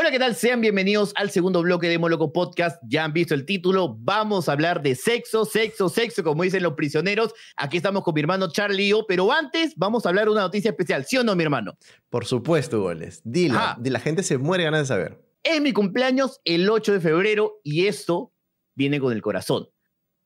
Hola, ¿qué tal? Sean bienvenidos al segundo bloque de Moloco Podcast. Ya han visto el título. Vamos a hablar de sexo, sexo, sexo, como dicen los prisioneros. Aquí estamos con mi hermano Charlie o, pero antes vamos a hablar de una noticia especial, ¿sí o no, mi hermano? Por supuesto, goles. Dile, la gente se muere ganas de saber. Es mi cumpleaños el 8 de febrero y esto viene con el corazón.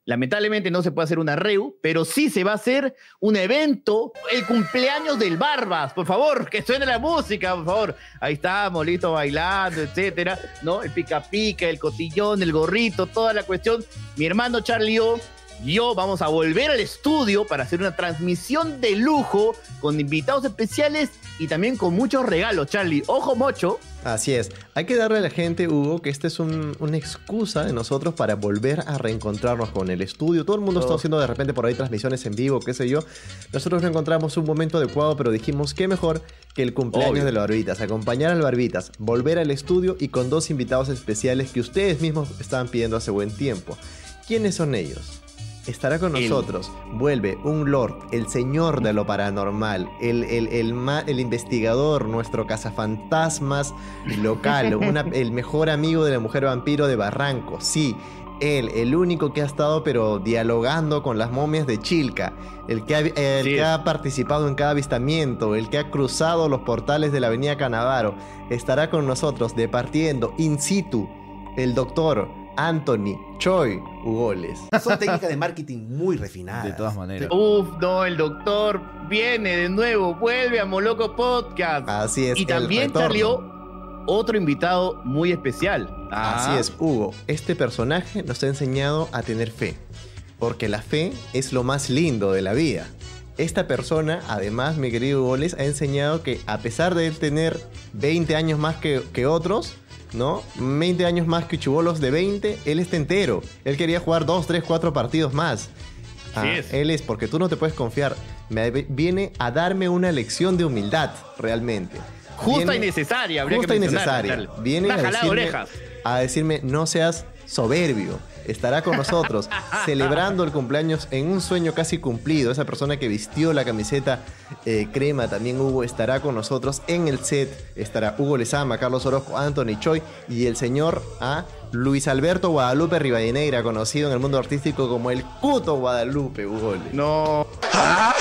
Lamentablemente no se puede hacer una REU, pero sí se va a hacer un evento, el cumpleaños del Barbas. Por favor, que suene la música, por favor. Ahí estamos, listo, bailando, etcétera, ¿no? El pica pica, el cotillón, el gorrito, toda la cuestión. Mi hermano Charlie O yo vamos a volver al estudio para hacer una transmisión de lujo con invitados especiales y también con muchos regalos, Charlie. Ojo, mocho. Así es. Hay que darle a la gente, Hugo, que esta es una excusa de nosotros para volver a reencontrarnos con el estudio. Todo el mundo está oh. haciendo de repente por ahí transmisiones en vivo, qué sé yo. Nosotros no encontramos un momento adecuado, pero dijimos qué mejor que el cumpleaños de los Barbitas. Acompañar al Barbitas, volver al estudio y con dos invitados especiales que ustedes mismos estaban pidiendo hace buen tiempo. ¿Quiénes son ellos? Estará con nosotros. Vuelve un Lord, el señor de lo paranormal, el, el, el, investigador, nuestro cazafantasmas local, el mejor amigo de la mujer vampiro de Barranco. Sí, él, el único que ha estado pero dialogando con las momias de Chilca, el que ha, el que ha participado en cada avistamiento, el que ha cruzado los portales de la avenida Canavaro, estará con nosotros departiendo in situ el doctor Anthony Choi Ugoles. Son técnicas de marketing muy refinadas. De todas maneras. Uf, no, el doctor viene de nuevo, vuelve a Moloco Podcast. Así es. Y también salió otro invitado muy especial. Así ah. es, Hugo. Este personaje nos ha enseñado a tener fe. Porque la fe es lo más lindo de la vida. Esta persona, además, mi querido Ugoles, ha enseñado que a pesar de tener 20 años más que, que otros, ¿no? 20 años más que Chibolos de 20, él está entero. Él quería jugar 2, 3, 4 partidos más. Ah, es. Él es, porque tú no te puedes confiar. Me viene a darme una lección de humildad, realmente. Justa y necesaria, habría Justa y necesaria. Viene a decirme, a decirme, no seas soberbio estará con nosotros celebrando el cumpleaños en un sueño casi cumplido. Esa persona que vistió la camiseta eh, crema, también Hugo, estará con nosotros en el set. Estará Hugo Lezama, Carlos Orozco, Anthony Choi y el señor A. Luis Alberto Guadalupe Rivadeneira, conocido en el mundo artístico como el Cuto Guadalupe, Hugo. No. ¡Ah!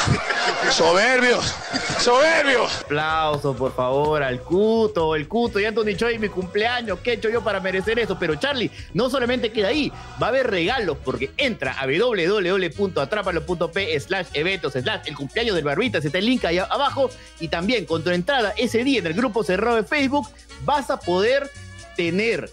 ¡Soberbios! ¡Soberbios! Aplauso, por favor, al Cuto, el Cuto y Anthony Choi, mi cumpleaños. ¿Qué he hecho yo para merecer eso? Pero Charlie, no solamente queda ahí, va a haber regalos porque entra a www.atrápalo.p slash eventos slash el cumpleaños del Barbitas, está el link ahí abajo. Y también con tu entrada ese día en el grupo cerrado de Facebook, vas a poder tener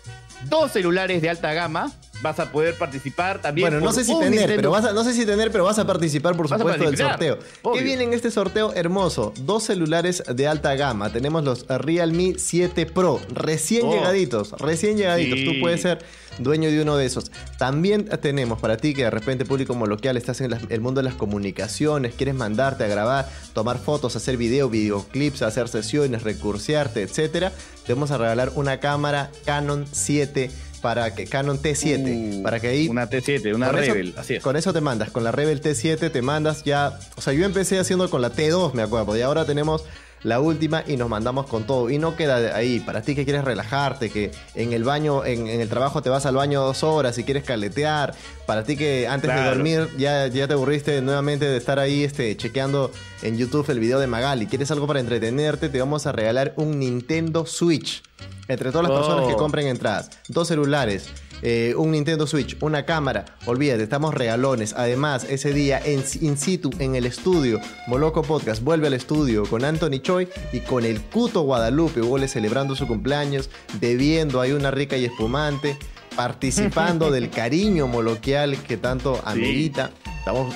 dos celulares de alta gama. Vas a poder participar también. Bueno, no sé si tener, pero vas a, no sé si tener, pero vas a participar, por supuesto, del sorteo. ¿Qué viene en este sorteo hermoso? Dos celulares de alta gama. Tenemos los Realme 7 Pro, recién oh. llegaditos, recién llegaditos. Tú puedes ser dueño de uno de esos. También tenemos para ti que de repente público local estás en el mundo de las comunicaciones, quieres mandarte a grabar, tomar fotos, hacer video, videoclips, hacer sesiones, recursearte, etcétera. Te vamos a regalar una cámara Canon 7 para que Canon T7, uh, para que ahí una T7, una Rebel, así es. Con eso te mandas, con la Rebel T7 te mandas ya, o sea, yo empecé haciendo con la T2, me acuerdo, y ahora tenemos la última y nos mandamos con todo. Y no queda ahí, para ti que quieres relajarte, que en el baño, en, el trabajo te vas al baño dos horas y quieres caletear, para ti que antes de dormir ya, ya te aburriste nuevamente de estar ahí este, chequeando en YouTube el video de Magali, quieres algo para entretenerte, te vamos a regalar un Nintendo Switch. Entre todas las personas que oh. compren entradas, dos celulares eh, un Nintendo Switch, una cámara. Olvídate, estamos regalones. Además, ese día en in situ en el estudio, Moloco Podcast vuelve al estudio con Anthony Choi y con el Cuto Guadalupe, Hugo celebrando su cumpleaños, bebiendo ahí una rica y espumante, participando del cariño moloquial que tanto amerita.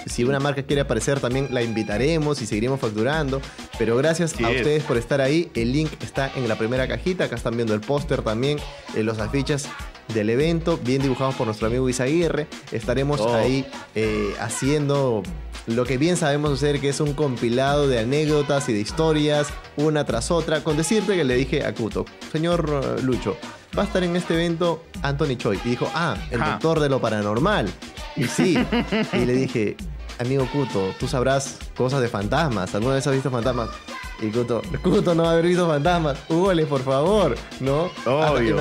si una marca quiere aparecer, también la invitaremos y seguiremos facturando. Pero gracias a ustedes por estar ahí. El link está en la primera cajita. Acá están viendo el póster también, eh, los afiches del evento, bien dibujados por nuestro amigo Isaguirre. Estaremos oh. ahí eh, haciendo lo que bien sabemos hacer, que es un compilado de anécdotas y de historias, una tras otra, con decirte que le dije a Kuto, señor eh, Lucho, va a estar en este evento Anthony Choi. Y dijo, ah, el doctor de lo paranormal. Y sí, y le dije, amigo Kuto, tú sabrás cosas de fantasmas, ¿alguna vez has visto fantasmas? Y Cuto, Cuto no va a haber visto fantasmas. Hugoles, por favor, ¿no? Obvio.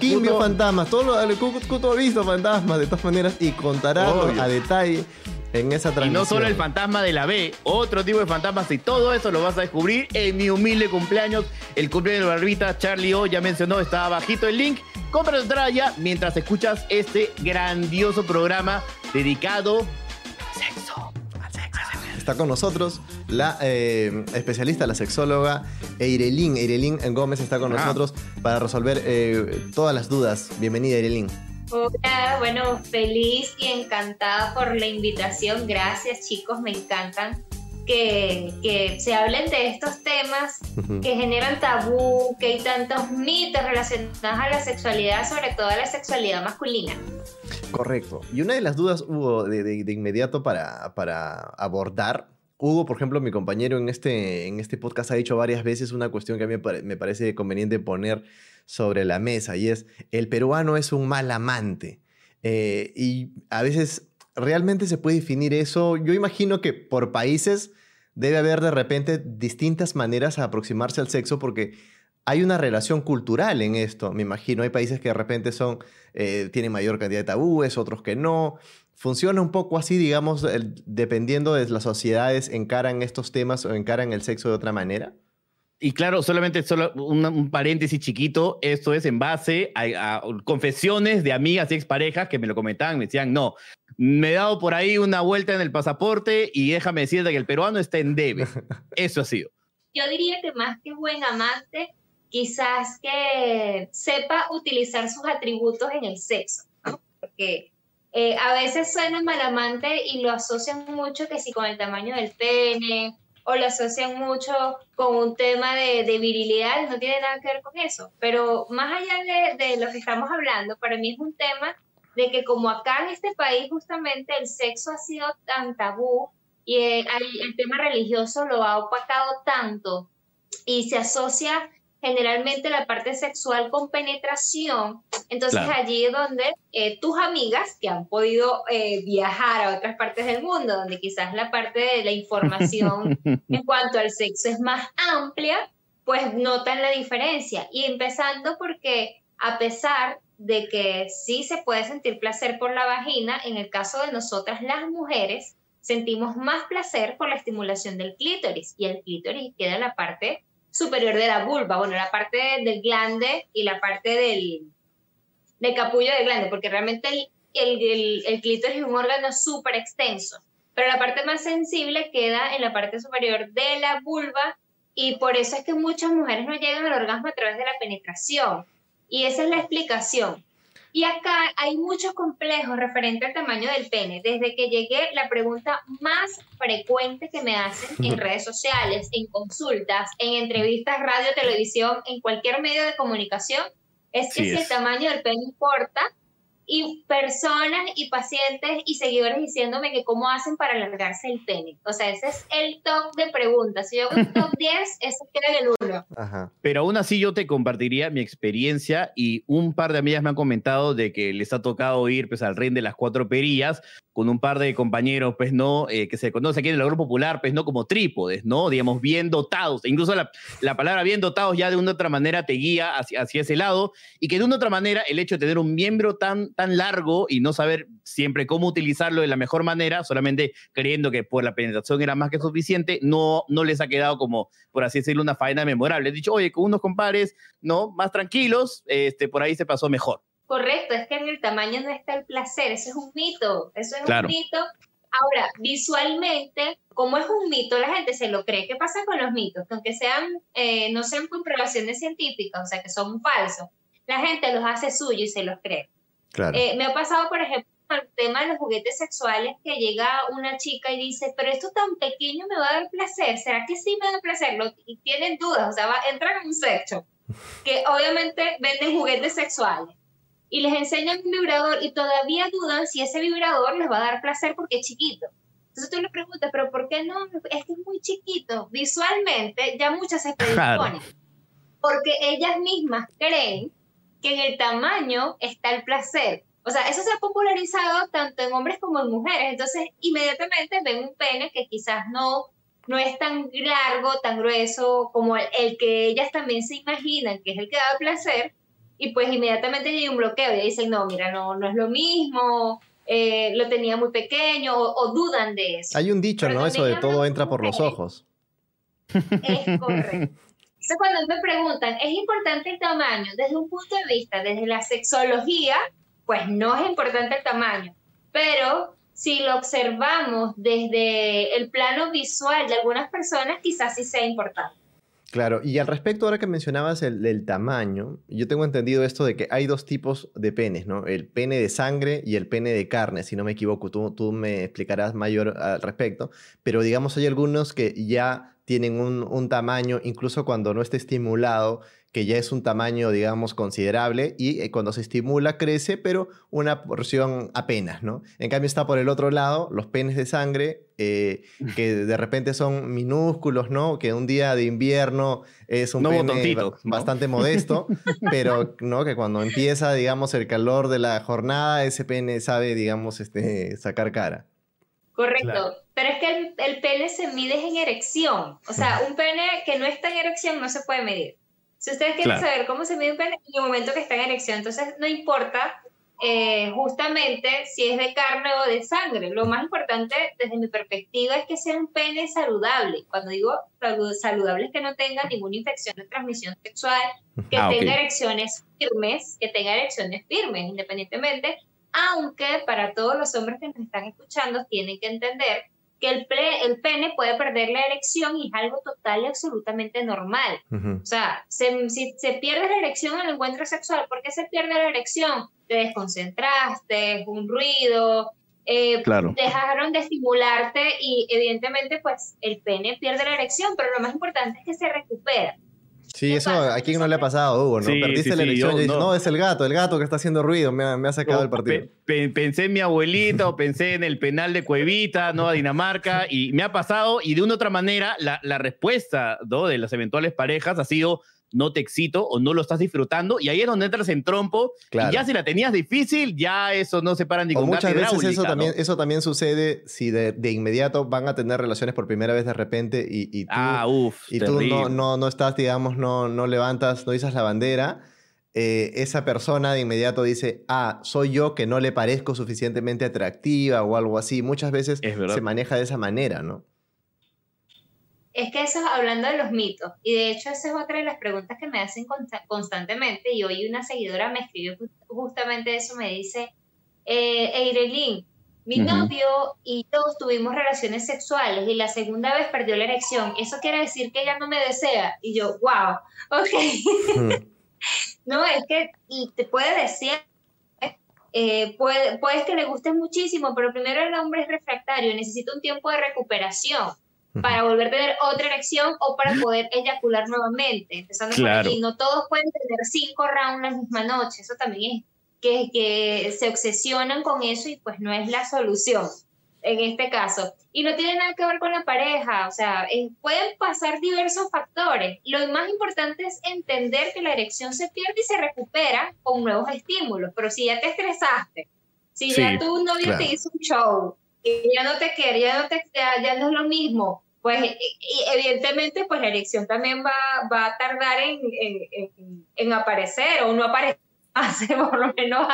Vio Cuto- fantasmas. Todo lo, Cuto ha visto fantasmas de todas maneras y contará Obvio. a detalle en esa Y no solo el fantasma de la B, otro tipo de fantasmas y todo eso lo vas a descubrir en mi humilde cumpleaños. El cumpleaños de Barbita, Charlie O ya mencionó, está bajito el link. Compra tu entrada ya mientras escuchas este grandioso programa dedicado al sexo. Al sexo. Está con nosotros la eh, especialista, la sexóloga Eirelín. Eirelín Gómez está con Ah. nosotros para resolver eh, todas las dudas. Bienvenida, Eirelín. Hola, bueno, feliz y encantada por la invitación. Gracias, chicos, me encantan que, que se hablen de estos temas que generan tabú, que hay tantos mitos relacionados a la sexualidad, sobre todo a la sexualidad masculina. Correcto. Y una de las dudas, Hugo, de, de- de inmediato para, para abordar. Hugo, por ejemplo, mi compañero en este, en este podcast ha dicho varias veces una cuestión que a mí me parece conveniente poner sobre la mesa y es, el peruano es un mal amante. Eh, y a veces realmente se puede definir eso. Yo imagino que por países debe haber de repente distintas maneras a aproximarse al sexo porque hay una relación cultural en esto, me imagino. Hay países que de repente son, eh, tienen mayor cantidad de tabúes, otros que no. Funciona un poco así, digamos, dependiendo de las sociedades encaran estos temas o encaran el sexo de otra manera. Y claro, solamente solo un, un paréntesis chiquito, esto es en base a, a confesiones de amigas y exparejas que me lo comentaban, me decían, no, me he dado por ahí una vuelta en el pasaporte y déjame decirte que el peruano está en debe. Eso ha sido. Yo diría que más que buen amante, quizás que sepa utilizar sus atributos en el sexo, ¿no? Porque eh, a veces suena mal amante y lo asocian mucho que si con el tamaño del pene o lo asocian mucho con un tema de, de virilidad, no tiene nada que ver con eso. Pero más allá de, de lo que estamos hablando, para mí es un tema de que como acá en este país justamente el sexo ha sido tan tabú y el, el tema religioso lo ha opacado tanto y se asocia generalmente la parte sexual con penetración, entonces Claro. allí es donde eh, tus amigas que han podido eh, viajar a otras partes del mundo, donde quizás la parte de la información en cuanto al sexo es más amplia, pues notan la diferencia. Y empezando porque a pesar de que sí se puede sentir placer por la vagina, en el caso de nosotras las mujeres, sentimos más placer por la estimulación del clítoris y el clítoris queda en la parte superior de la vulva, bueno, la parte del glande y la parte del, del capullo del glande, porque realmente el, el, el, el clítoris es un órgano súper extenso, pero la parte más sensible queda en la parte superior de la vulva y por eso es que muchas mujeres no llegan al orgasmo a través de la penetración. Y esa es la explicación. Y acá hay muchos complejos referente al tamaño del pene. Desde que llegué, la pregunta más frecuente que me hacen en redes sociales, en consultas, en entrevistas, radio, televisión, en cualquier medio de comunicación, es que si el tamaño del pene importa. Y personas y pacientes y seguidores diciéndome que cómo hacen para alargarse el pene. O sea, ese es el top de preguntas. Si yo hago un top 10, ese queda en el 1. Ajá. Pero aún así yo te compartiría mi experiencia y un par de amigas me han comentado de que les ha tocado ir pues al ring de las cuatro perillas con un par de compañeros, pues no, eh, que se conoce aquí en el agro popular, pues no como trípodes, ¿no? Digamos, bien dotados. E incluso la, la palabra bien dotados ya de una u otra manera te guía hacia, hacia ese lado y que de una u otra manera el hecho de tener un miembro tan, tan largo y no saber siempre cómo utilizarlo de la mejor manera, solamente creyendo que por la penetración era más que suficiente, no, no les ha quedado como, por así decirlo, una faena memorable. He dicho, oye, con unos compadres, ¿no? Más tranquilos, este, por ahí se pasó mejor. Correcto, es que en el tamaño no está el placer, eso es un mito, eso es Claro. un mito. Ahora, visualmente, como es un mito, la gente se lo cree. ¿Qué pasa con los mitos? Que aunque sean, eh, no sean comprobaciones científicas, o sea, que son falsos, la gente los hace suyo y se los cree. Claro. Eh, me ha pasado, por ejemplo, el tema de los juguetes sexuales, que llega una chica y dice, pero esto tan pequeño me va a dar placer, ¿será que sí me da placer? Lo- y tienen dudas, o sea, va, entran en un sexo, que obviamente venden juguetes sexuales y les enseñan un vibrador y todavía dudan si ese vibrador les va a dar placer porque es chiquito. Entonces tú le preguntas, pero ¿por qué no? Es que es muy chiquito. Visualmente ya muchas se Claro. predisponen. Porque ellas mismas creen que en el tamaño está el placer. O sea, eso se ha popularizado tanto en hombres como en mujeres. Entonces, inmediatamente ven un pene que quizás no no es tan largo, tan grueso como el, que ellas también se imaginan, que es el que da placer, y pues inmediatamente hay un bloqueo y dicen, no, mira, no, no es lo mismo, eh, lo tenía muy pequeño, o, dudan de eso. Hay un dicho, ¿no? Eso de todo entra por los ojos. Es correcto. Entonces, cuando me preguntan, ¿es importante el tamaño? Desde un punto de vista, desde la sexología, pues no es importante el tamaño, pero si lo observamos desde el plano visual de algunas personas, quizás sí sea importante. Claro, y al respecto, ahora que mencionabas el, tamaño, yo tengo entendido esto de que hay dos tipos de penes, ¿no? El pene de sangre y el pene de carne, si no me equivoco, tú, tú me explicarás mayor al respecto, pero digamos hay algunos que ya tienen un, un tamaño, incluso cuando no esté estimulado, que ya es un tamaño, digamos, considerable y eh, cuando se estimula crece, pero una porción apenas, ¿no? En cambio está por el otro lado los penes de sangre, eh, que de repente son minúsculos, ¿no? Que un día de invierno es un pene bastante modesto, pero, ¿no? Que cuando empieza, digamos, el calor de la jornada, ese pene sabe, digamos, este, sacar cara. Correcto. Pero es que el, el, pene se mide en erección. O sea, un pene que no está en erección no se puede medir. Si ustedes quieren saber cómo se mide un pene, en el momento que está en erección, entonces no importa eh, justamente si es de carne o de sangre. Lo más importante desde mi perspectiva es que sea un pene saludable. Cuando digo saludable es que no tenga ninguna infección de transmisión sexual, que ah, tenga erecciones firmes, que tenga erecciones firmes independientemente, aunque para todos los hombres que nos están escuchando tienen que entender que el, el pene puede perder la erección y es algo total y absolutamente normal. O sea, si se pierde la erección en el encuentro sexual, ¿por qué se pierde la erección? Te desconcentraste, un ruido, eh, dejaron de estimularte y evidentemente pues el pene pierde la erección, pero lo más importante es que se recupera. Sí, eso a quién no le ha pasado, Hugo, ¿no? Perdiste la elección y dices, no. es el gato, el gato que está haciendo ruido, me ha, sacado el partido. pensé en mi abuelita o pensé en el penal de Cuevita, ¿no? A Dinamarca, y me ha pasado, y de una u otra manera, la, la respuesta ¿no? de las eventuales parejas ha sido no te excito o no lo estás disfrutando y ahí es donde entras en trompo y ya si la tenías difícil ya eso no se para ni con muchas veces eso también eso también sucede si de, inmediato van a tener relaciones por primera vez de repente y, tú, ah, y tú no, no, no, estás digamos no, no levantas no izas la bandera eh, esa persona de inmediato dice, ah, soy yo que no le parezco suficientemente atractiva o algo así. Muchas veces se maneja de esa manera, ¿no? Es que eso hablando de los mitos, y de hecho esa es otra de las preguntas que me hacen constantemente, y hoy una seguidora me escribió justamente eso, me dice, eh, Eirelín, mi novio y todos tuvimos relaciones sexuales y la segunda vez perdió la erección, ¿eso quiere decir que ella no me desea? Y yo, wow, ok. no, es que, y te puede decir, eh, puede, puede que le guste muchísimo, pero primero el hombre es refractario, necesita un tiempo de recuperación para volver a tener otra erección o para poder eyacular nuevamente. Empezando por aquí, no todos pueden tener cinco rounds la misma noche, eso también es que, que se obsesionan con eso y pues no es la solución en este caso. Y no tiene nada que ver con la pareja, o sea, pueden pasar diversos factores. Lo más importante es entender que la erección se pierde y se recupera con nuevos estímulos, pero si ya te estresaste, si ya tu novio te hizo un show, y ya no te quiere, ya no, te, ya no es lo mismo, pues y evidentemente pues la elección también va, va a tardar en, en, aparecer o no aparecer por lo menos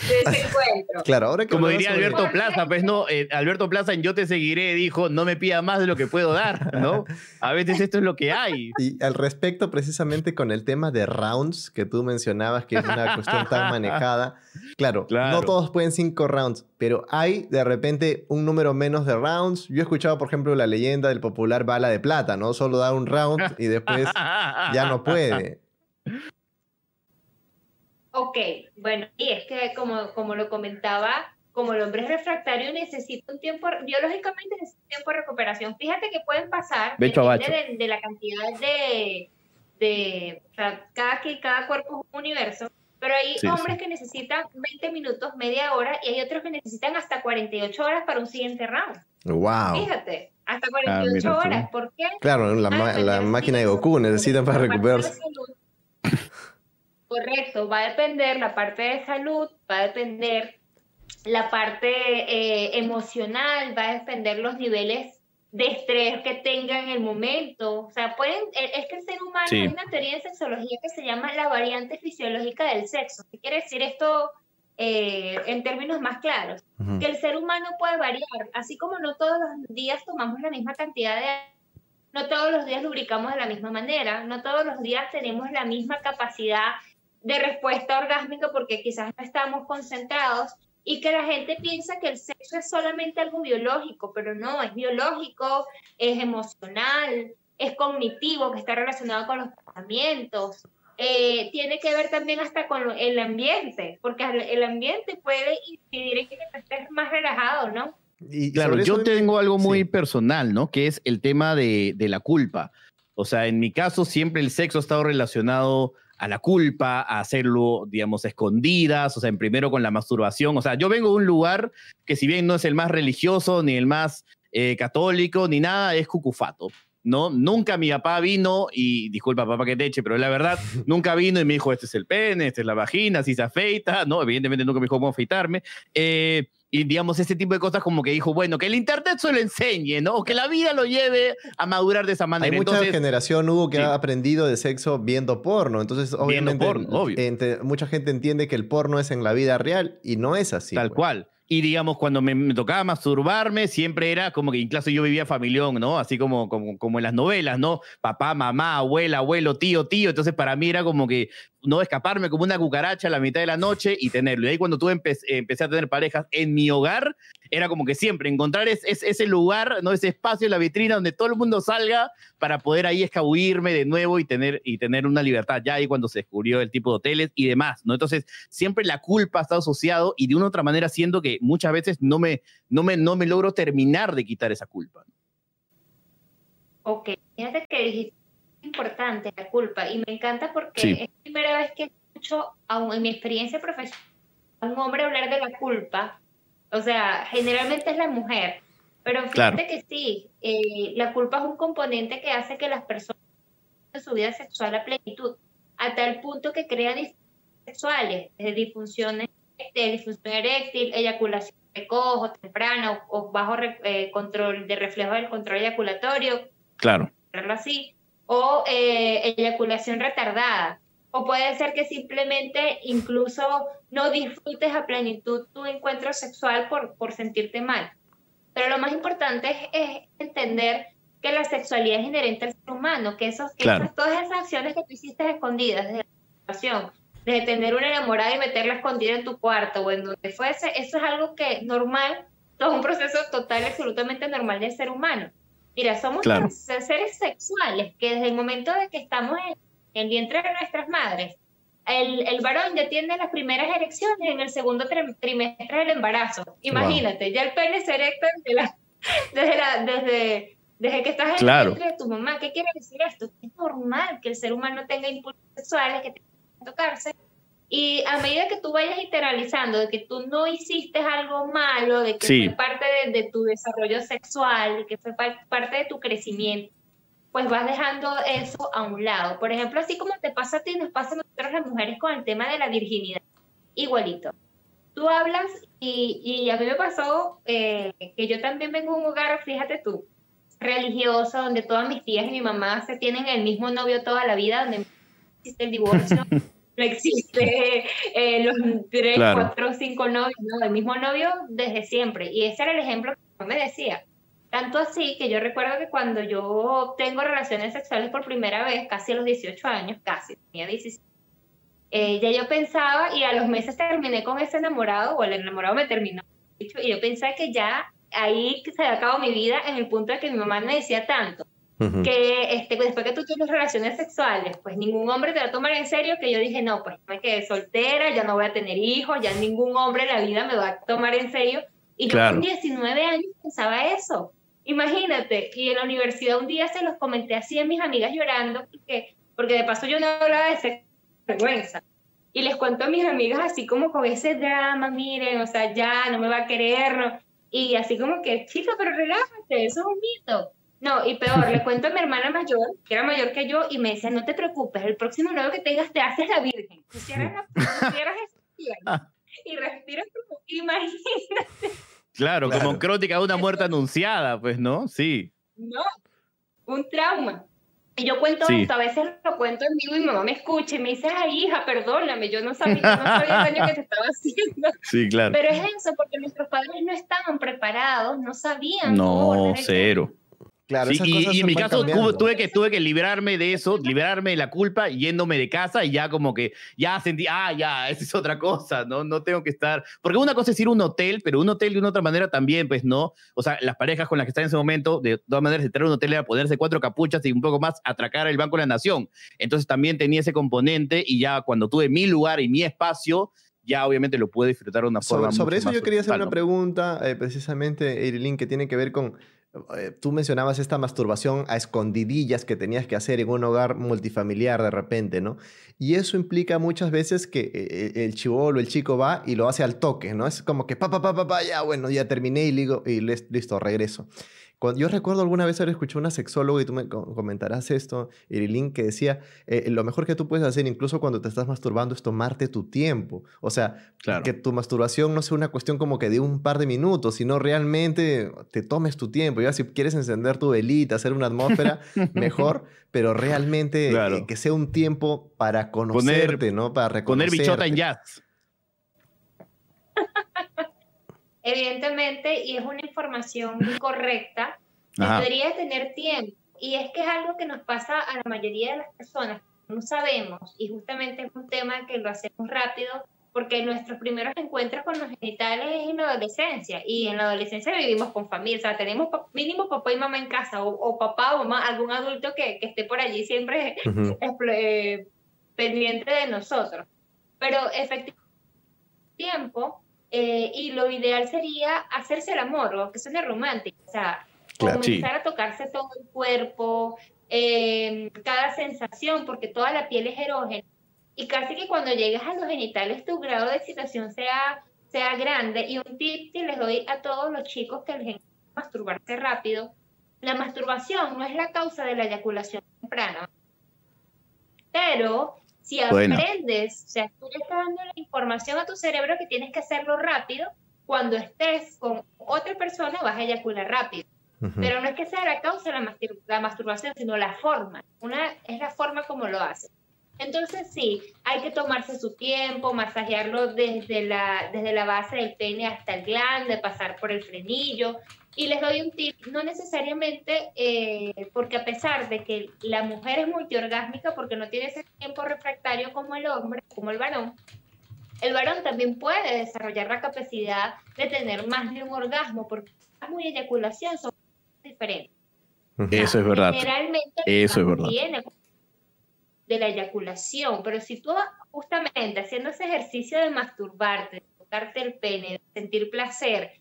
ese encuentro. Claro, ahora Como diría Alberto Plaza, pues no, eh, Alberto Plaza en Yo te seguiré dijo, no me pida más de lo que puedo dar, ¿no? A veces esto es lo que hay. Y al respecto, precisamente con el tema de rounds que tú mencionabas, que es una cuestión tan manejada, Claro, no todos pueden cinco rounds, pero hay de repente un número menos de rounds. Yo he escuchado, por ejemplo, la leyenda del popular bala de plata, ¿no? Solo da un round y después ya no puede. Ok, bueno, y es que como, como lo comentaba, como el hombre es refractario, necesita un tiempo, biológicamente necesita un tiempo de recuperación. Fíjate que pueden pasar, depende de, la cantidad de, de o sea, cada, cada cuerpo es un universo, pero hay hombres que necesitan 20 minutos, media hora, y hay otros que necesitan hasta 48 horas para un siguiente round. Wow. Fíjate, hasta 48 ah, horas. ¿Por qué? Claro, la, la máquina de Goku necesitan para recuperarse. Correcto, va a depender la parte de salud, va a depender la parte eh, emocional, va a depender los niveles de estrés que tengan en el momento. O sea, pueden, e, es que el ser humano, hay una teoría de sexología que se llama la variante fisiológica del sexo. ¿Qué quiere decir esto eh, en términos más claros? Que el ser humano puede variar, así como no todos los días tomamos la misma cantidad de... No todos los días lubricamos de la misma manera, no todos los días tenemos la misma capacidad de respuesta orgásmica porque quizás no estamos concentrados y que la gente piensa que el sexo es solamente algo biológico, pero no, es biológico, es emocional, es cognitivo, que está relacionado con los pensamientos. Eh, tiene que ver también hasta con el ambiente, porque el ambiente puede incidir en que estés más relajado, ¿no? Y claro, yo tengo algo muy personal, ¿no? Que es el tema de, de la culpa. O sea, en mi caso siempre el sexo ha estado relacionado a la culpa, a hacerlo, digamos, escondidas, o sea, en primero con la masturbación. O sea, yo vengo de un lugar que si bien no es el más religioso, ni el más eh, católico, ni nada, es cucufato. ¿No? Nunca mi papá vino, y disculpa papá que te eche, pero la verdad, nunca vino y me dijo, este es el pene, esta es la vagina, así se afeita, ¿no? Evidentemente nunca me dijo cómo afeitarme. Eh, y digamos, ese tipo de cosas como que dijo, bueno, que el internet se lo enseñe, ¿no? O que la vida lo lleve a madurar de esa manera. Hay mucha generación, Hugo, que ha aprendido de sexo viendo porno. Entonces, obviamente, mucha gente entiende que el porno es en la vida real y no es así. Tal pues. cual. Y digamos, cuando me, tocaba masturbarme, siempre era como que incluso yo vivía familión, ¿no? Así como, como, como en las novelas, ¿no? Papá, mamá, abuela, abuelo, tío, tío. Entonces para mí era como que no escaparme como una cucaracha a la mitad de la noche y tenerlo. Y ahí cuando tuve empecé a tener parejas en mi hogar, era como que siempre encontrar es, ese lugar, ¿no? ese espacio la vitrina donde todo el mundo salga para poder ahí escabullirme de nuevo y tener, y tener una libertad. Ya ahí cuando se descubrió el tipo de hoteles y demás, ¿no? Entonces, siempre la culpa ha estado asociado y de una u otra manera siento que muchas veces no me, no me, no me logro terminar de quitar esa culpa. Ok, fíjate que dijiste importante la culpa y me encanta porque es la primera vez que escucho, aún en mi experiencia profesional, a un hombre hablar de la culpa o sea, generalmente es la mujer. Pero fíjate que sí, eh, la culpa es un componente que hace que las personas en su vida sexual a plenitud, a tal punto que crea disfunciones sexuales, disfunciones, de disfunción eréctil, eyaculación precoz o temprana o, bajo eh, control de reflejo del control eyaculatorio. Claro. Así, o eh, eyaculación retardada. O puede ser que simplemente incluso no disfrutes a plenitud tu encuentro sexual por, por sentirte mal. Pero lo más importante es, entender que la sexualidad es inherente al ser humano, que, esos, todas esas acciones que tú hiciste escondidas desde la situación, desde tener una enamorada y meterla escondida en tu cuarto o en donde fuese, eso es algo que normal, todo un proceso total, absolutamente normal del ser humano. Mira, somos seres sexuales que desde el momento de que estamos en el vientre de nuestras madres, el, el, varón ya tiene las primeras erecciones en el segundo trimestre del embarazo. Imagínate, ya el pene se erecta desde, la, desde, la, desde, desde que estás en el vientre de tu mamá. ¿Qué quiere decir esto? Es normal que el ser humano tenga impulsos sexuales, que tenga que tocarse. Y a medida que tú vayas internalizando de que tú no hiciste algo malo, de que fue parte de, de, tu desarrollo sexual, de que fue parte de tu crecimiento, pues vas dejando eso a un lado. Por ejemplo, así como te pasa a ti, nos pasa a nosotros las mujeres con el tema de la virginidad. Igualito. Tú hablas y, y a mí me pasó eh, que yo también vengo de un hogar, fíjate tú, religioso, donde todas mis tías y mi mamá se tienen el mismo novio toda la vida, donde no existe el divorcio, no existe eh, los tres, cuatro, cinco novios, no, el mismo novio desde siempre. Y ese era el ejemplo que me decía tanto así que yo recuerdo que cuando yo tengo relaciones sexuales por primera vez, casi a los 18 años, casi, tenía 16, eh, ya yo pensaba y a los meses terminé con ese enamorado o el enamorado me terminó. Y yo pensaba que ya ahí se había acabado mi vida en el punto de que mi mamá me decía tanto. Que este, después que tú tienes relaciones sexuales, pues ningún hombre te va a tomar en serio, que yo dije, no, pues me quedé soltera, ya no voy a tener hijos, ya ningún hombre en la vida me va a tomar en serio. Y yo con 19 años pensaba eso. Imagínate, y en la universidad un día se los comenté así a mis amigas llorando, porque, porque de paso yo no hablaba de vergüenza. Y les cuento a mis amigas así como con ese drama, miren, o sea, ya no me va a querer, y así como que, chica, pero relájate, eso es un mito. No, y peor, le cuento a mi hermana mayor, que era mayor que yo, y me decía, no te preocupes, el próximo nuevo que tengas te haces la virgen. Pusieras, la, pusieras y respiras como, imagínate. Claro, como crónica de una muerte anunciada, pues, ¿no? Sí. No, un trauma. Y yo cuento Sí. esto, a veces lo cuento en vivo y mi mamá me escucha y me dice, ay hija, perdóname, yo no sabía, yo no sabía el daño que te estaba haciendo. Sí, claro. Pero es eso, porque nuestros padres no estaban preparados, no sabían. cómo No, el cero. Claro, Sí, y, y en mi caso cambiando. tuve, que, tuve que liberarme de eso, liberarme de la culpa, yéndome de casa y ya como que ya sentí, ah, ya, esa es otra cosa, ¿no? No tengo que estar, porque una cosa es ir a un hotel, pero un hotel de una otra manera también, pues, ¿no? O sea, las parejas con las que están en ese momento, de todas maneras, entrar a un hotel era ponerse cuatro capuchas y un poco más atracar el Banco de la Nación. Entonces también tenía ese componente y ya cuando tuve mi lugar y mi espacio, ya obviamente lo pude disfrutar de una forma Sobre, sobre eso yo quería hacer una pregunta, eh, precisamente, Erilín, que tiene que ver con, eh, tú mencionabas esta masturbación a escondidillas que tenías que hacer en un hogar multifamiliar de repente, ¿no? Y eso implica muchas veces que eh, el chivolo, el chico va y lo hace al toque, ¿no? Es como que, pa, pa, pa, pa, pa, ya, bueno, ya terminé y, ligo, y lis- listo, regreso. Cuando, yo recuerdo alguna vez haber escuchado una sexóloga y tú me co- comentarás esto, Irilín, que decía, eh, lo mejor que tú puedes hacer incluso cuando te estás masturbando es tomarte tu tiempo. O sea, Claro. que tu masturbación no sea una cuestión como que de un par de minutos, sino realmente te tomes tu tiempo. Ya si quieres encender tu velita, hacer una atmósfera, mejor, pero realmente eh, que sea un tiempo para conocerte, ¿no? Para Poner bichota en reconocerte. jazz. Evidentemente, y es una información correcta, que Ajá. debería tener tiempo. Y es que es algo que nos pasa a la mayoría de las personas, no sabemos, y justamente es un tema que lo hacemos rápido, porque nuestros primeros encuentros con los genitales es en la adolescencia, y en la adolescencia vivimos con familia, o sea, tenemos mínimo papá y mamá en casa, o, o papá o mamá, algún adulto que, que esté por allí siempre explo- eh, pendiente de nosotros. Pero efectivamente, tiempo, eh, y lo ideal sería hacerse el amor, o que suene romántico, o sea, Claro, sí. comenzar a tocarse todo el cuerpo, eh, cada sensación, porque toda la piel es erógena, y casi que cuando llegas a los genitales tu grado de excitación sea, sea grande, y un tip que les doy a todos los chicos que les encanta masturbarse rápido, la masturbación no es la causa de la eyaculación temprana, pero si Bueno. aprendes, o sea, tú le estás dando la información a tu cerebro que tienes que hacerlo rápido, cuando estés con otra persona vas a eyacular rápido. Pero no es que sea la causa la, mastur- la masturbación, sino la forma. Una es la forma como lo hace. Entonces sí, hay que tomarse su tiempo, masajearlo desde la, desde la base del pene hasta el glande, pasar por el frenillo. Y les doy un tip, no necesariamente, eh, porque a pesar de que la mujer es multiorgásmica porque no tiene ese tiempo refractario como el hombre, como el varón, el varón también puede desarrollar la capacidad de tener más de un orgasmo, porque orgasmo y eyaculación son diferentes. Eso es verdad. Generalmente Eso es verdad. De la eyaculación, pero si tú justamente haciendo ese ejercicio de masturbarte, de tocarte el pene, de sentir placer,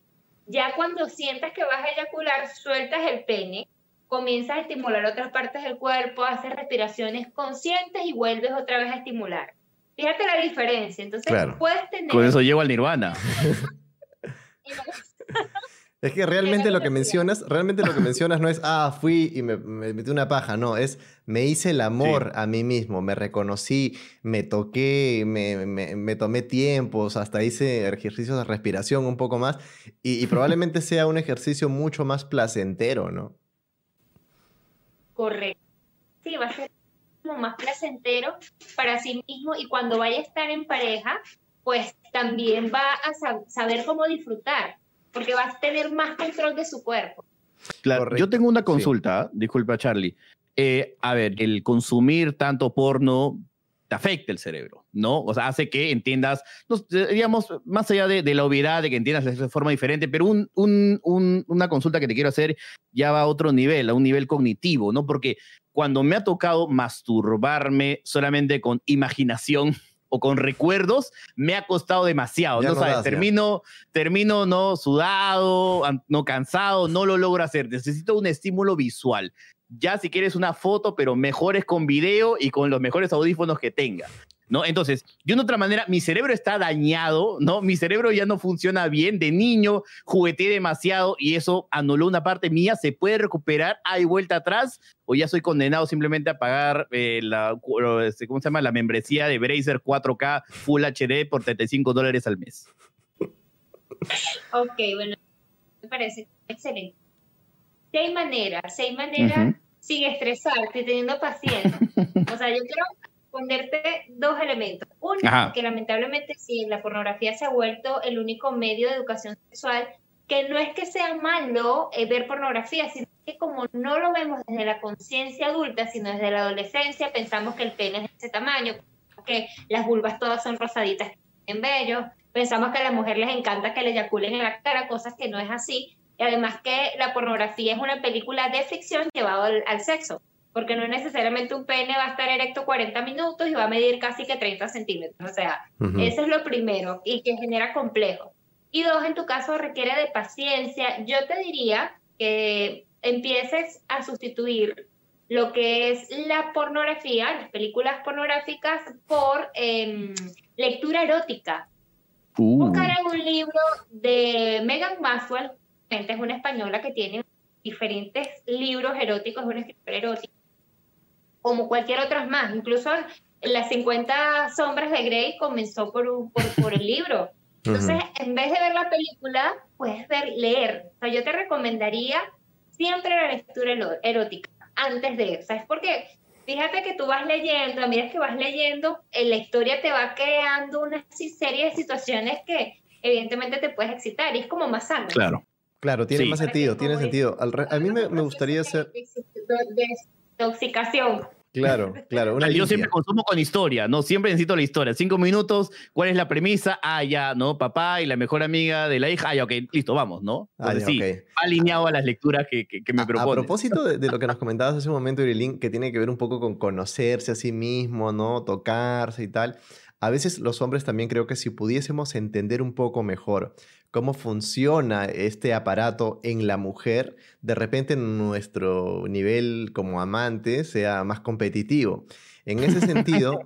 ya cuando sientas que vas a eyacular, sueltas el pene, comienzas a estimular otras partes del cuerpo, haces respiraciones conscientes y vuelves otra vez a estimular. Fíjate la diferencia. Entonces, Claro. puedes tener Con eso llego al nirvana. Es que realmente lo que mencionas, realmente lo que mencionas no es, ah, fui y me, me metí una paja, no, es me hice el amor a mí mismo, me reconocí, me toqué, me, me- me tomé tiempos, hasta hice ejercicios de respiración un poco más y, y probablemente sea un ejercicio mucho más placentero, ¿no? Correcto. Sí, va a ser como más placentero para sí mismo y cuando vaya a estar en pareja, pues también va a sab- saber cómo disfrutar, porque va a tener más control de su cuerpo. Claro, Correcto, yo tengo una sí. consulta, ¿ah? disculpa Charlie. Eh, a ver, el consumir tanto porno te afecta el cerebro, ¿no? O sea, hace que entiendas, digamos, más allá de, de la obviedad de que entiendas de forma diferente, pero un, un- un- una consulta que te quiero hacer ya va a otro nivel, a un nivel cognitivo, ¿no? Porque cuando me ha tocado masturbarme solamente con imaginación o con recuerdos, me ha costado demasiado, Ya ¿no? sabes, das, ya. termino, termino no sudado, no cansado, no lo logro hacer. Necesito un estímulo visual. Ya si quieres una foto, pero mejor es con video y con los mejores audífonos que tenga. ¿No? Entonces, de una otra manera, mi cerebro está dañado, ¿no? Mi cerebro ya no funciona bien. De niño jugueteé demasiado y eso anuló una parte mía. ¿Se puede recuperar? ¿Hay vuelta atrás? ¿O ya soy condenado simplemente a pagar eh, la, este, ¿cómo se llama? la membresía de Bracer 4K Full HD por 35 dólares al mes? Ok, bueno, me parece excelente. Si hay maneras, si hay maneras Ujú. sin estresarte, teniendo paciencia. O sea, yo quiero ponerte dos elementos. Uno, Ajá. que lamentablemente sí, la pornografía se ha vuelto el único medio de educación sexual, que no es que sea malo eh, ver pornografía, sino que como no lo vemos desde la conciencia adulta, sino desde la adolescencia, pensamos que el pene es de ese tamaño, que las vulvas todas son rosaditas en bello, pensamos que a la mujer les encanta que le eyaculen en la cara, cosas que no es así, y además que la pornografía es una película de ficción llevado al, al sexo, porque no necesariamente un pene va a estar erecto 40 minutos y va a medir casi que 30 centímetros, o sea, Ujú. eso es lo primero y que genera complejo. Y dos, en tu caso requiere de paciencia. Yo te diría que empieces a sustituir lo que es la pornografía, las películas pornográficas, por em, lectura erótica. Uh, Buscar un libro de Megan Maxwell, es una española que tiene diferentes libros eróticos, es una escritora erótica, como cualquier otra más. Incluso las 50 sombras de Grey comenzó por, un- por, por el libro. Entonces, en vez de ver la película, puedes ver, leer. O sea, yo te recomendaría siempre la lectura erótica antes de, ¿sabes? Porque fíjate que tú vas leyendo, a medida que vas leyendo, eh, la historia te va creando una serie de situaciones que evidentemente te puedes excitar y es como más sano. claro. Claro, tiene Sí. más sentido, tiene sentido. Al re- a mí me, me gustaría hacer... De intoxicación. Claro, claro, una Yo siempre consumo con historia, ¿no? Siempre necesito la historia. Cinco minutos, ¿cuál es la premisa? Ah, ya, ¿no? Papá y la mejor amiga de la hija. Ah, ya, ok, listo, vamos, ¿no? Ah, sí, alineado a las lecturas que, que, que me A- A, propósito de, de lo que nos comentabas hace un momento, Irilín, que tiene que ver un poco con conocerse a sí mismo, ¿no? Tocarse y tal. A veces los hombres también creo que si pudiésemos entender un poco mejor cómo funciona este aparato en la mujer, de repente nuestro nivel como amante sea más competitivo. En ese sentido,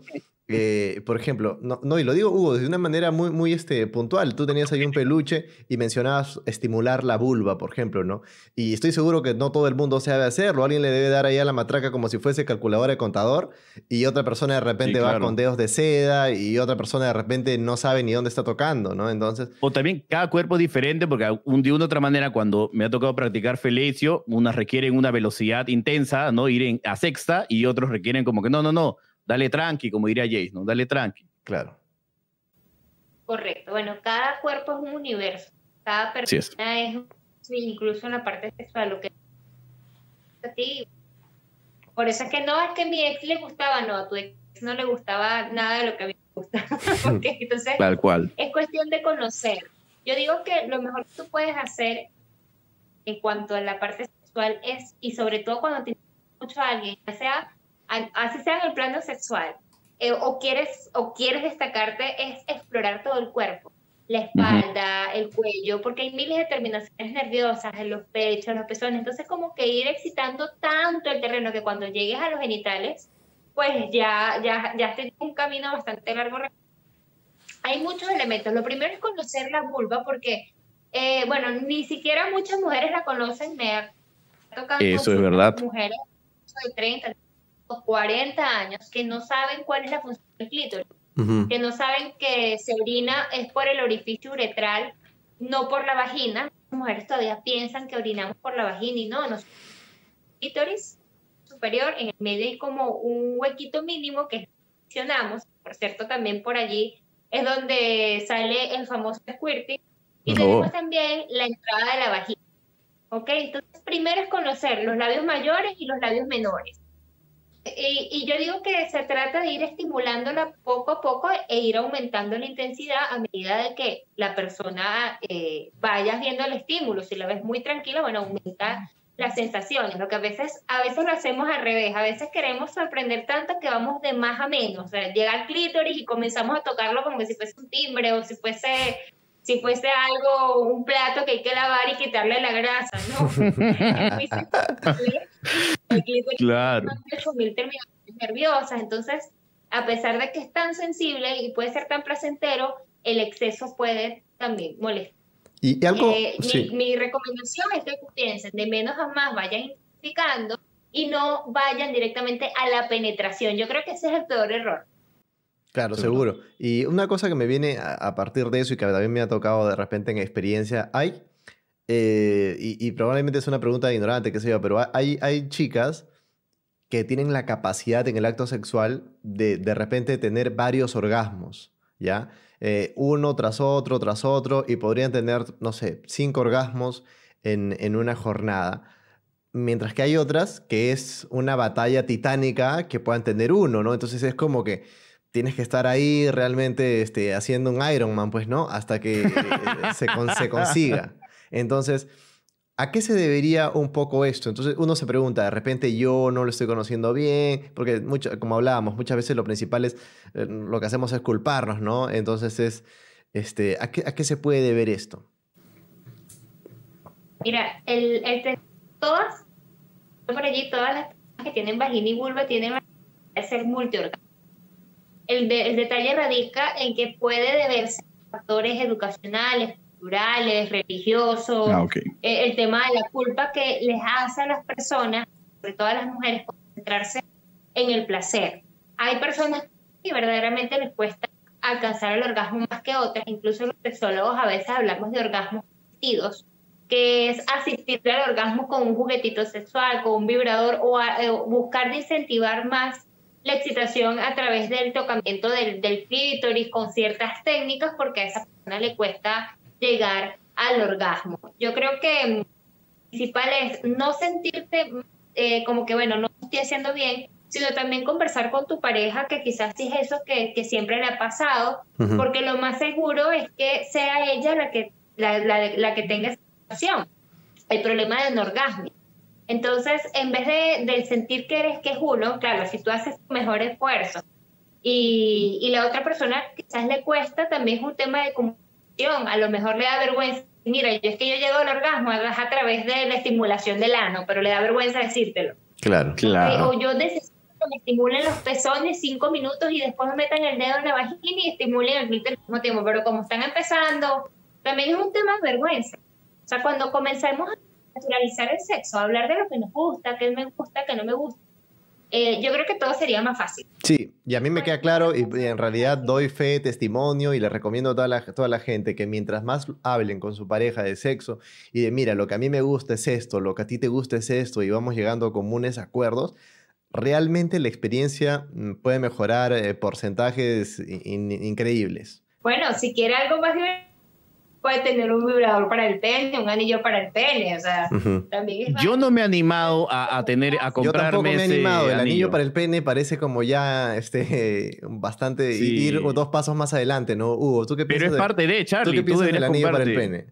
eh, por ejemplo, no, no, y lo digo, Hugo, de una manera muy, muy este, puntual. Tú tenías ahí un peluche y mencionabas estimular la vulva, por ejemplo, ¿no? Y estoy seguro que no todo el mundo sabe hacerlo. Alguien le debe dar ahí a la matraca como si fuese calculadora de contador y otra persona de repente Sí, va con dedos de seda y otra persona de repente no sabe ni dónde está tocando, ¿no? Entonces, O también cada cuerpo es diferente porque un, de una u otra manera cuando me ha tocado practicar felecio, unas requieren una velocidad intensa, ¿no? Ir en- a sexta y otros requieren como que no, no, no, dale tranqui, como diría Jace, ¿no? Dale tranqui. claro. Correcto. Bueno, cada cuerpo es un universo. Cada es. persona es, sí, incluso en la parte sexual, lo que a ti. Por eso es que no es que a mi ex le gustaba, no, a tu ex no le gustaba nada de lo que a mí me gusta. Entonces, Tal cual. es cuestión de conocer. Yo digo que lo mejor que tú puedes hacer en cuanto a la parte sexual es, y sobre todo cuando tienes mucho a alguien, ya sea, así sea en el plano sexual, eh, o, quieres, o quieres destacarte, es explorar todo el cuerpo. La espalda, el cuello, porque hay miles de terminaciones nerviosas en los pechos, en los pezones. Entonces, como que ir excitando tanto el terreno que cuando llegues a los genitales, pues ya, ya, ya tienes un camino bastante largo hay muchos elementos. Lo primero es conocer la vulva porque, eh, bueno, ni siquiera muchas mujeres la conocen. Me ha tocado Eso es verdad. Mujeres de 30 o 40 años que no saben cuál es la función del clítoris, Ujú. que no saben que se orina es por el orificio uretral, no por la vagina. Las mujeres todavía piensan que orinamos por la vagina y no, no. Clítoris superior, en el medio hay como un huequito mínimo que mencionamos, por cierto, también por allí es donde sale el famoso squirting. Y Oh. tenemos también la entrada de la vagina. ¿Ok? Entonces, primero es conocer los labios mayores y los labios menores. Y, yo digo que se trata de ir estimulándola poco a poco e ir aumentando la intensidad a medida de que la persona eh, vaya viendo el estímulo. Si la ves muy tranquila, bueno, aumenta las sensaciones. Lo que a veces, a veces lo hacemos al revés. A veces queremos sorprender tanto que vamos de más a menos. O sea, llega al clítoris y comenzamos a tocarlo como que si fuese un timbre o si fuese, si fuese algo, un plato que hay que lavar y quitarle la grasa, ¿no? Es muy sensible. El clítoris Claro. tiene 8.000 terminaciones nerviosas. Entonces, a pesar de que es tan sensible y puede ser tan placentero, el exceso puede también molestar. Y, y algo, Eh, mi- sí. mi, recomendación es que piensen de menos a más, vayan intensificando y no vayan directamente a la penetración. Yo creo que ese es el peor error. Claro, Seguro. seguro. Y una cosa que me viene a, partir de eso y que también me ha tocado de repente en experiencia, hay eh, y, y probablemente es una pregunta ignorante, qué sé yo, pero hay, hay chicas que tienen la capacidad en el acto sexual de de repente tener varios orgasmos, ¿ya? Eh, uno tras otro, tras otro, y podrían tener, no sé, cinco orgasmos en, en una jornada. Mientras que hay otras que es una batalla titánica que puedan tener uno, ¿no? Entonces es como que tienes que estar ahí realmente este, haciendo un Ironman, pues, ¿no? Hasta que eh, se, con- se consiga. Entonces, ¿a qué se debería un poco esto? Entonces uno se pregunta, de repente yo no lo estoy conociendo bien, porque mucho, como hablábamos, muchas veces lo principal es, eh, lo que hacemos es culparnos, ¿no? Entonces es, este, ¿a qué, a qué se puede deber esto? Mira, el, el todas, por allí, todas las personas que tienen vagina y vulva tienen que ser multiorgánicas. El, de- el detalle radica en que puede deberse a factores educacionales, culturales, religiosos, Ah, eh, el tema de la culpa que les hace a las personas, sobre todo a las mujeres, concentrarse en el placer. Hay personas que verdaderamente les cuesta alcanzar el orgasmo más que otras, incluso los sexólogos a veces hablamos de orgasmos asistidos, que es asistir al orgasmo con un juguetito sexual, con un vibrador o a- eh, buscar de incentivar más la excitación a través del tocamiento del, del clítoris con ciertas técnicas porque a esa persona le cuesta llegar al orgasmo. Yo creo que mm, principal es no sentirte eh, como que, bueno, no estoy haciendo bien, sino también conversar con tu pareja, que quizás sí es eso que, que siempre le ha pasado, porque lo más seguro es que sea ella la que, la, la- la que tenga esa situación, el problema del orgasmo. Entonces, en vez de, sentir que eres que es uno, claro, si tú haces tu mejor esfuerzo y, y la otra persona quizás le cuesta, también es un tema de comunicación, a lo mejor le da vergüenza. Mira, yo es que yo llego al orgasmo a través de la estimulación del ano, pero le da vergüenza decírtelo. Claro. Claro. O yo necesito que me estimulen los pezones cinco minutos y después me metan el dedo en la vagina y estimulen el clítoris al mismo tiempo. Pero como están empezando, también es un tema de vergüenza. O sea, cuando comencemos a naturalizar el sexo, hablar de lo que nos gusta, qué me gusta, qué no me gusta, eh, yo creo que todo sería más fácil. Sí, y a mí me queda claro y, en realidad doy fe, testimonio y le recomiendo a toda la, toda la gente que mientras más hablen con su pareja de sexo y de mira, lo que a mí me gusta es esto, lo que a ti te gusta es esto y vamos llegando a comunes acuerdos, realmente la experiencia mm, puede mejorar eh, porcentajes in- in- increíbles. Bueno, si quiere algo más divertido, puede tener un vibrador para el pene, un anillo para el pene, o sea, también es Yo no me he animado a, a tener, a Yo comprarme tampoco me he animado. El anillo. para el pene parece como ya este, bastante Sí. ir dos pasos más adelante, ¿no? Hugo, ¿tú qué Pero piensas? es de- parte de ¿Tú Charlie. qué Tú, piensas del anillo para el pene?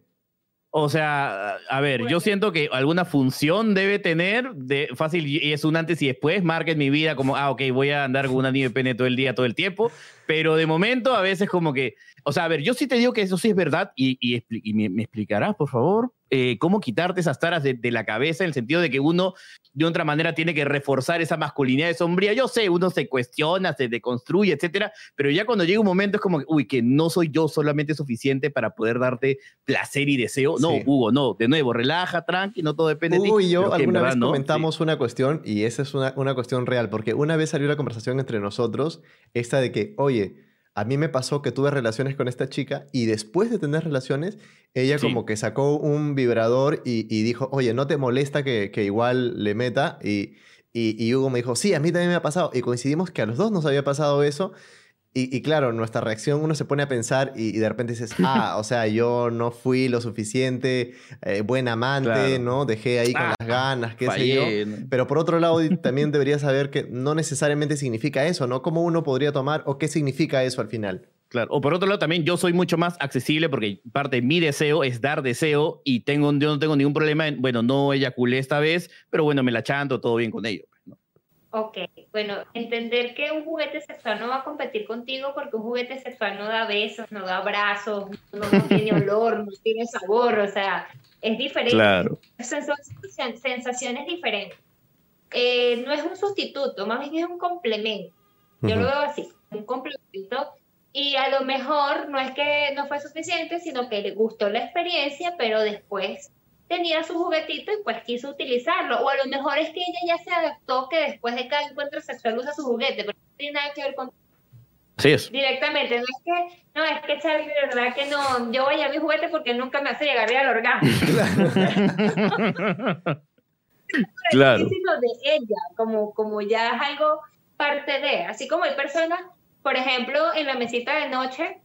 O sea, a ver, yo siento que alguna función debe tener, de fácil, y es un antes y después, marca en mi vida como, ah, ok, voy a andar con un anillo de pene todo el día, todo el tiempo, pero de momento a veces como que, o sea, a ver, yo sí te digo que eso sí es verdad, y, y, expli- y me, me explicarás, por favor, eh, cómo quitarte esas taras de, de la cabeza, en el sentido de que uno de otra manera tiene que reforzar esa masculinidad de sombría. Yo sé, uno se cuestiona, se deconstruye, etcétera, pero ya cuando llega un momento es como, que, uy, que no soy yo solamente suficiente para poder darte placer y deseo. No, Sí. Hugo, no, de nuevo, relaja, tranqui, no todo depende de ti. Hugo y yo alguna verdad vez no, comentamos una cuestión y esa es una, una cuestión real, porque una vez salió la conversación entre nosotros, esta de que, oye, a mí me pasó que tuve relaciones con esta chica y después de tener relaciones, ella Sí. como que sacó un vibrador y, y dijo, oye, ¿no te molesta que, que igual le meta? Y, y, y Hugo me dijo, sí, a mí también me ha pasado. Y coincidimos que a los dos nos había pasado eso. Y, y claro, nuestra reacción, uno se pone a pensar y, y de repente dices, ah, o sea, yo no fui lo suficiente eh, buen amante, Claro. ¿no? Dejé ahí con Ah, las ganas, qué sé yo. Pero por otro lado, también deberías saber que no necesariamente significa eso, ¿no? ¿Cómo uno podría tomar o qué significa eso al final? Claro. O por otro lado, también yo soy mucho más accesible porque parte de mi deseo es dar deseo y tengo, yo no tengo ningún problema en, bueno, no eyaculé esta vez, pero bueno, me la chanto, todo bien con ello. Ok, bueno, entender que un juguete sexual no va a competir contigo porque un juguete sexual no da besos, no da abrazos, no, no tiene olor, no tiene sabor, o sea, es diferente. Son, son sensacion- sensaciones diferentes. Eh, no es un sustituto, más bien es un complemento. Yo lo veo así, un complemento. Y a lo mejor no es que no fue suficiente, sino que le gustó la experiencia, pero después tenía su juguetito y pues quiso utilizarlo. O a lo mejor es que ella ya se adaptó que después de cada encuentro sexual usa su juguete, pero no tiene nada que ver con... Así es. Directamente, no es que, no, es que Charlie, de verdad que no, yo voy a mi juguete porque nunca me hace llegar bien al orgasmo. Claro. De ella, como, como ya es algo parte de, así como hay personas, por ejemplo, en la mesita de noche,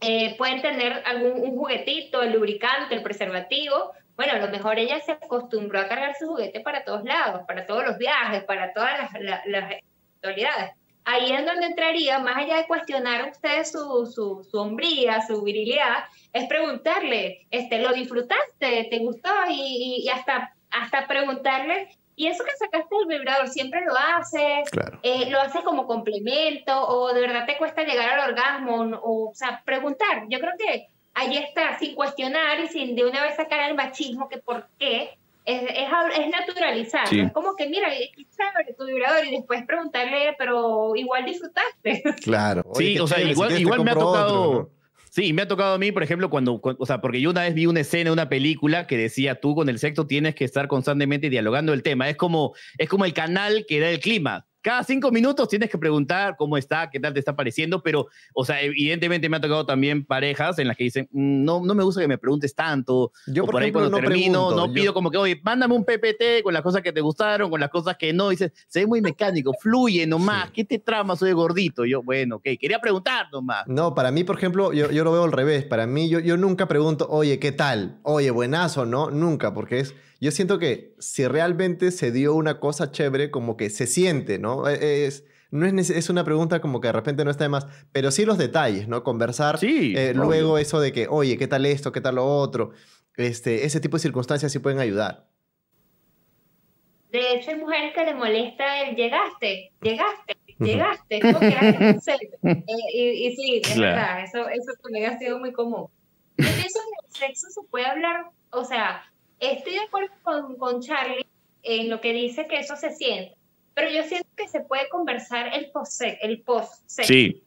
eh, pueden tener algún un juguetito, el lubricante, el preservativo. Bueno, a lo mejor ella se acostumbró a cargar su juguete para todos lados, para todos los viajes, para todas las, las, las actualidades. Ahí es donde entraría, más allá de cuestionar a usted su, su, su hombría, su virilidad, es preguntarle, este, ¿lo disfrutaste? ¿Te gustó? Y, y hasta, hasta preguntarle y eso que sacaste del vibrador, ¿siempre lo haces? Claro. Eh, ¿Lo haces como complemento? ¿O de verdad te cuesta llegar al orgasmo? O, o sea, preguntar. Yo creo que ahí está, sin cuestionar y sin de una vez sacar el machismo, que por qué, es, es, es naturalizar. Sí. Es como que, mira, qué chévere tu vibrador y después preguntarle, pero igual disfrutaste. Claro. Oye, Sí, o sea, chévere, si igual, igual me ha compro otro, tocado. ¿no? Sí, me ha tocado a mí, por ejemplo, cuando, cu- o sea, porque yo una vez vi una escena, una película que decía, tú con el sexo tienes que estar constantemente dialogando el tema. Es como, es como el canal que da el clima. Cada cinco minutos tienes que preguntar cómo está, qué tal te está pareciendo, pero, o sea, evidentemente me ha tocado también parejas en las que dicen, "Mm, no, no me gusta que me preguntes tanto. Yo, o por por ahí ejemplo, cuando no termino, pregunto, no yo- pido como que, oye, mándame un PPT con las cosas que te gustaron, con las cosas que no. Dices, se ve muy mecánico, fluye nomás. Sí. ¿Qué te trama? Soy gordito. Yo, bueno, ok, quería preguntar nomás. No, para mí, por ejemplo, yo, yo lo veo al revés. Para mí, yo, yo nunca pregunto, oye, ¿qué tal? Oye, buenazo, ¿no? Nunca, porque es. Yo siento que si realmente se dio una cosa chévere, como que se siente, ¿no? E- Es, no es, es una pregunta como que de repente no está de más, pero sí los detalles, ¿no? Conversar. Sí, eh, luego eso de que, oye, ¿qué tal esto? ¿Qué tal lo otro? Este, ese tipo de circunstancias sí pueden ayudar. De hecho, hay mujeres que le molesta el llegaste, llegaste, llegaste. Eh, y, y sí, es Claro. verdad, eso, eso también ha sido muy común. Yo pienso que el sexo se puede hablar, o sea, estoy de acuerdo con, con Charlie en lo que dice que eso se siente, pero yo siento que se puede conversar el post el post Sí,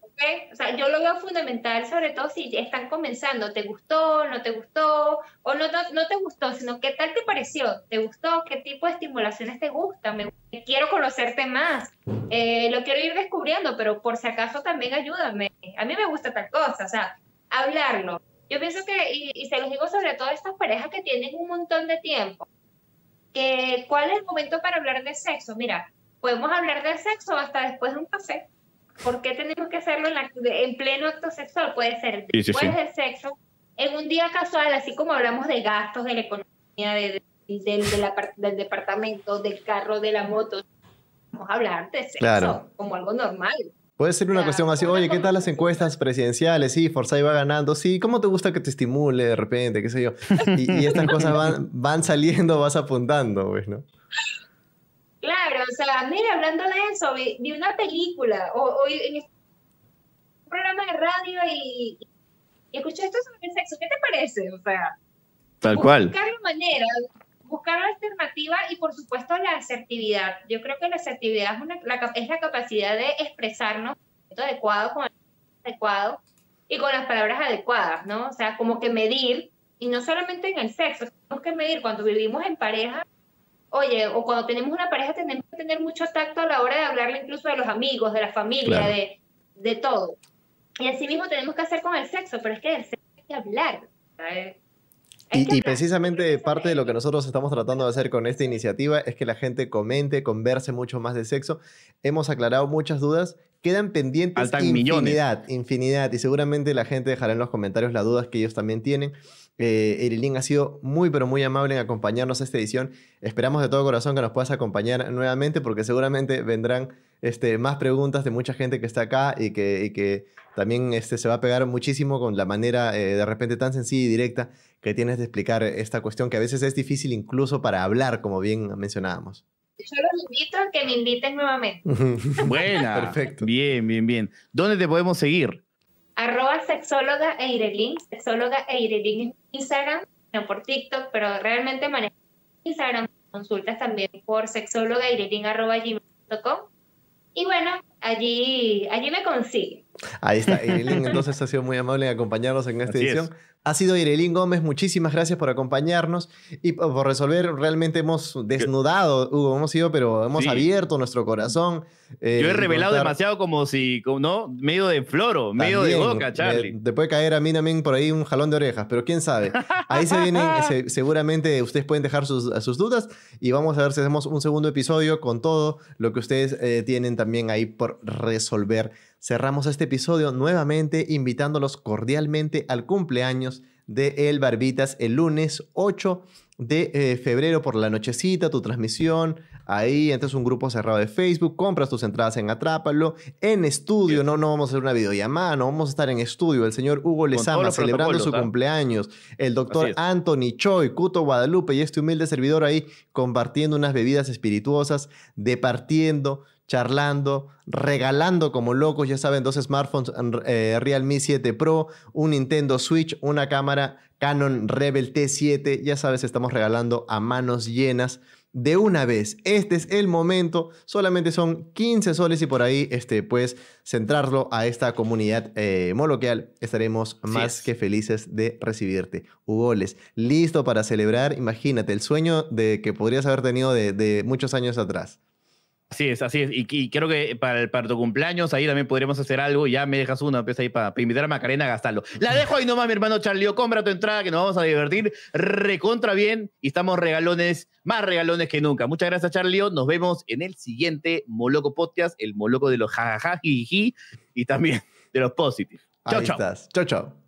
¿ok? O sea, yo lo veo fundamental, sobre todo si están comenzando, ¿te gustó, no te gustó? O no, no, no te gustó, sino ¿qué tal te pareció? ¿Te gustó? ¿Qué tipo de estimulaciones te gustan? Me, quiero conocerte más. Eh, lo quiero ir descubriendo, pero por si acaso también ayúdame. A mí me gusta tal cosa, o sea, hablarlo. Yo pienso que, y, y se los digo sobre todo a estas parejas que tienen un montón de tiempo, que ¿cuál es el momento para hablar de sexo? Mira, podemos hablar de sexo hasta después de un café. ¿Por qué tenemos que hacerlo en, la- en pleno acto sexual? Puede ser Sí, sí, después sí. del sexo, en un día casual, así como hablamos de gastos, de la economía, de, de- del, del apart- del departamento, del carro, de la moto. Vamos a hablar de sexo Claro. como algo normal. Puede ser una Claro, cuestión así, oye, ¿qué tal las encuestas presidenciales? Sí, Forsyth va ganando. Sí, ¿cómo te gusta que te estimule de repente? ¿Qué sé yo? Y, y estas cosas van, van saliendo, vas apuntando, pues, ¿no? Claro, o sea, mira, hablando de eso, vi, vi una película, o, o en este programa de radio y, y escuché esto sobre el sexo, ¿qué te parece? O sea, tal cual. buscar la manera, buscar la alternativa y por supuesto la asertividad. Yo creo que la asertividad es, una- la, es la capacidad de expresarnos adecuado, con el adecuado y con las palabras adecuadas, ¿no? O sea, como que medir, y no solamente en el sexo, tenemos que medir cuando vivimos en pareja, oye, o cuando tenemos una pareja tenemos que tener mucho tacto a la hora de hablarle incluso de los amigos, de la familia, Claro. de, de todo. Y así mismo tenemos que hacer con el sexo, pero es que del sexo hay que hablar. ¿sabes? Y, precisamente parte de lo que nosotros estamos tratando de hacer con esta iniciativa es que la gente comente, converse mucho más de sexo. Hemos aclarado muchas dudas. Quedan pendientes millones. infinidad, infinidad. Y seguramente la gente dejará en los comentarios las dudas que ellos también tienen. Eh, Erilín ha sido muy, pero muy amable en acompañarnos a esta edición. Esperamos de todo corazón que nos puedas acompañar nuevamente porque seguramente vendrán este, más preguntas de mucha gente que está acá y que, y que también este, se va a pegar muchísimo con la manera eh, de repente tan sencilla y directa que tienes de explicar esta cuestión que a veces es difícil incluso para hablar, como bien mencionábamos. Yo los invito a que me inviten nuevamente. Buena. Perfecto. Bien, bien, bien. ¿Dónde te podemos seguir? Arroba sexóloga e Irelín. Sexóloga e Irelín en Instagram, no por TikTok, pero realmente manejo Instagram. Consultas también por sexóloga e arroba gmail.com. Y bueno, allí, allí me consigue. Ahí está, Irelín entonces ha sido muy amable en acompañarnos en esta Así edición. es. Ha sido Irelín Gómez, muchísimas gracias por acompañarnos y por resolver. Realmente hemos desnudado, Hugo, hemos ido, pero hemos Sí. abierto nuestro corazón. eh, Yo he revelado contar- demasiado como si, como, ¿no? Medio de floro, medio de También, boca, Charlie. te puede caer a mí también por ahí un jalón de orejas, pero quién sabe. Ahí se vienen, se- seguramente ustedes pueden dejar sus, sus dudas y vamos a ver si hacemos un segundo episodio con todo lo que ustedes eh, tienen también ahí por resolver. Cerramos este episodio nuevamente invitándolos cordialmente al cumpleaños de El Barbitas el lunes 8 de eh, febrero por la nochecita, tu transmisión. Ahí entras a un grupo cerrado de Facebook, compras tus entradas en Atrápalo, en estudio, no, no vamos a hacer una videollamada, no vamos a estar en estudio. El señor Hugo Lezama celebrando su ¿ah? cumpleaños, el doctor. Anthony Choi, Cuto Guadalupe y este humilde servidor ahí compartiendo unas bebidas espirituosas, departiendo, charlando, regalando como locos, ya saben, dos smartphones eh, Realme 7 Pro, un Nintendo Switch, una cámara Canon Rebel T7, ya sabes, estamos regalando a manos llenas de una vez. Este es el momento, solamente son 15 soles y por ahí este, puedes centrarlo a esta comunidad eh, moloquial. Estaremos más que felices de recibirte. Hugoles, listo para celebrar, imagínate, el sueñño de que podrías haber tenido de, de muchos años atrás. Así es, así es. Y, y creo que para, el- para tu cumpleaños ahí también podríamos hacer algo. Ya me dejas una, pues ahí para, invitar a Macarena a gastarlo. La dejo ahí nomás, mi hermano Charlie. Compra tu entrada que nos vamos a divertir recontra bien y estamos regalones, más regalones que nunca. Muchas gracias, Charlie. Nos vemos en el siguiente Moloco Podcast, el Moloco de los jajaja, jiji, y también de los positive. Chao, chao. Chao, chao.